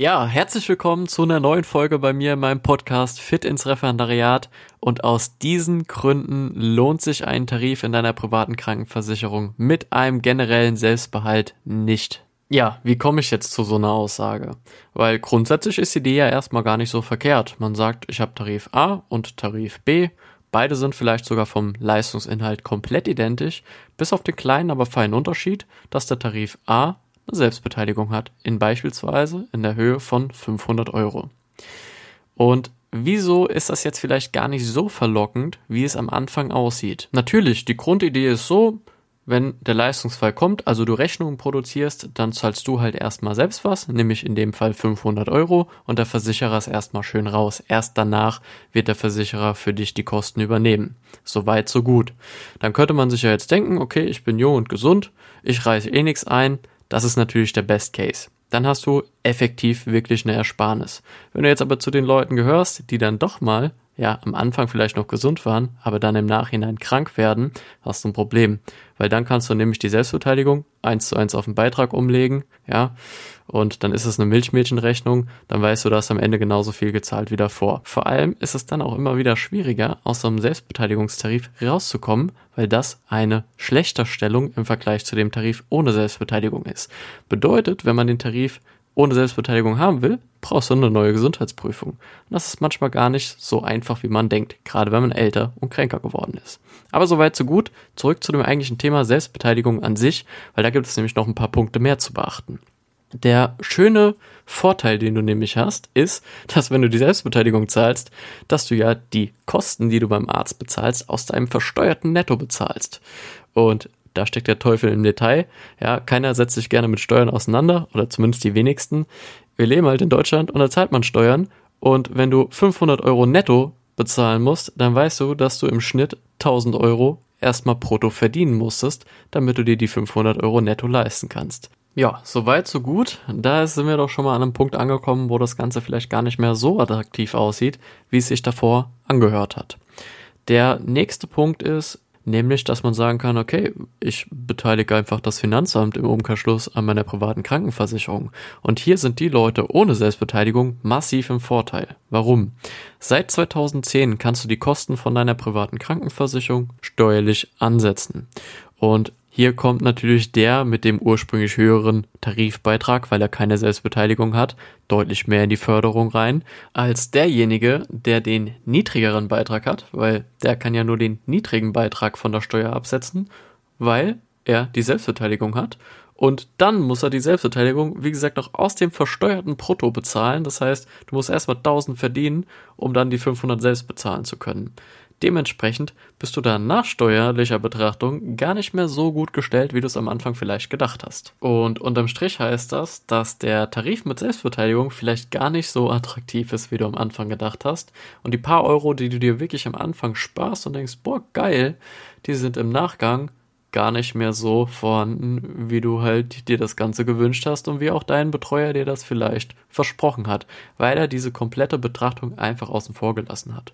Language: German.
Ja, herzlich willkommen zu einer neuen Folge bei mir in meinem Podcast Fit ins Referendariat. Und aus diesen Gründen lohnt sich ein Tarif in deiner privaten Krankenversicherung mit einem generellen Selbstbehalt nicht. Ja, wie komme ich jetzt zu so einer Aussage? Weil grundsätzlich ist die Idee ja erstmal gar nicht so verkehrt. Man sagt, ich habe Tarif A und Tarif B. Beide sind vielleicht sogar vom Leistungsinhalt komplett identisch, bis auf den kleinen, aber feinen Unterschied, dass der Tarif A Selbstbeteiligung hat, in beispielsweise in der Höhe von 500 Euro. Und wieso ist das jetzt vielleicht gar nicht so verlockend, wie es am Anfang aussieht? Natürlich, die Grundidee ist so, wenn der Leistungsfall kommt, also du Rechnungen produzierst, dann zahlst du halt erstmal selbst was, nämlich in dem Fall 500 Euro und der Versicherer ist erstmal schön raus. Erst danach wird der Versicherer für dich die Kosten übernehmen. So weit, so gut. Dann könnte man sich ja jetzt denken, okay, ich bin jung und gesund, ich reiße eh nichts ein, das ist natürlich der Best Case. Dann hast du effektiv wirklich eine Ersparnis. Wenn du jetzt aber zu den Leuten gehörst, die dann doch mal, ja, am Anfang vielleicht noch gesund waren, aber dann im Nachhinein krank werden, hast du ein Problem. Weil dann kannst du nämlich die Selbstbeteiligung eins zu eins auf den Beitrag umlegen, ja, und dann ist es eine Milchmädchenrechnung, dann weißt du, hast am Ende genauso viel gezahlt wie davor. Vor allem ist es dann auch immer wieder schwieriger, aus so einem Selbstbeteiligungstarif rauszukommen, weil das eine Schlechterstellung im Vergleich zu dem Tarif ohne Selbstbeteiligung ist. Bedeutet, wenn man den Tarif ohne Selbstbeteiligung haben will, brauchst du eine neue Gesundheitsprüfung. Und das ist manchmal gar nicht so einfach, wie man denkt, gerade wenn man älter und kränker geworden ist. Aber soweit so gut. Zurück zu dem eigentlichen Thema Selbstbeteiligung an sich, weil da gibt es nämlich noch ein paar Punkte mehr zu beachten. Der schöne Vorteil, den du nämlich hast, ist, dass wenn du die Selbstbeteiligung zahlst, dass du ja die Kosten, die du beim Arzt bezahlst, aus deinem versteuerten Netto bezahlst. Und da steckt der Teufel im Detail. Ja, keiner setzt sich gerne mit Steuern auseinander, oder zumindest die wenigsten. Wir leben halt in Deutschland und da zahlt man Steuern. Und wenn du 500 Euro netto bezahlen musst, dann weißt du, dass du im Schnitt 1000 Euro erstmal brutto verdienen musstest, damit du dir die 500 Euro netto leisten kannst. Ja, soweit, so gut. Da sind wir doch schon mal an einem Punkt angekommen, wo das Ganze vielleicht gar nicht mehr so attraktiv aussieht, wie es sich davor angehört hat. Der nächste Punkt ist, nämlich, dass man sagen kann, okay, ich beteilige einfach das Finanzamt im Umkehrschluss an meiner privaten Krankenversicherung. Und hier sind die Leute ohne Selbstbeteiligung massiv im Vorteil. Warum? Seit 2010 kannst du die Kosten von deiner privaten Krankenversicherung steuerlich ansetzen. Und hier kommt natürlich der mit dem ursprünglich höheren Tarifbeitrag, weil er keine Selbstbeteiligung hat, deutlich mehr in die Förderung rein, als derjenige, der den niedrigeren Beitrag hat, weil der kann ja nur den niedrigen Beitrag von der Steuer absetzen, weil er die Selbstbeteiligung hat. Und dann muss er die Selbstbeteiligung, wie gesagt, noch aus dem versteuerten Brutto bezahlen. Das heißt, du musst erstmal 1000 verdienen, um dann die 500 selbst bezahlen zu können. Dementsprechend bist du da nach steuerlicher Betrachtung gar nicht mehr so gut gestellt, wie du es am Anfang vielleicht gedacht hast. Und unterm Strich heißt das, dass der Tarif mit Selbstbeteiligung vielleicht gar nicht so attraktiv ist, wie du am Anfang gedacht hast. Und die paar Euro, die du dir wirklich am Anfang sparst und denkst, boah, geil, die sind im Nachgang gar nicht mehr so vorhanden, wie du halt dir das Ganze gewünscht hast und wie auch dein Betreuer dir das vielleicht versprochen hat, weil er diese komplette Betrachtung einfach außen vor gelassen hat.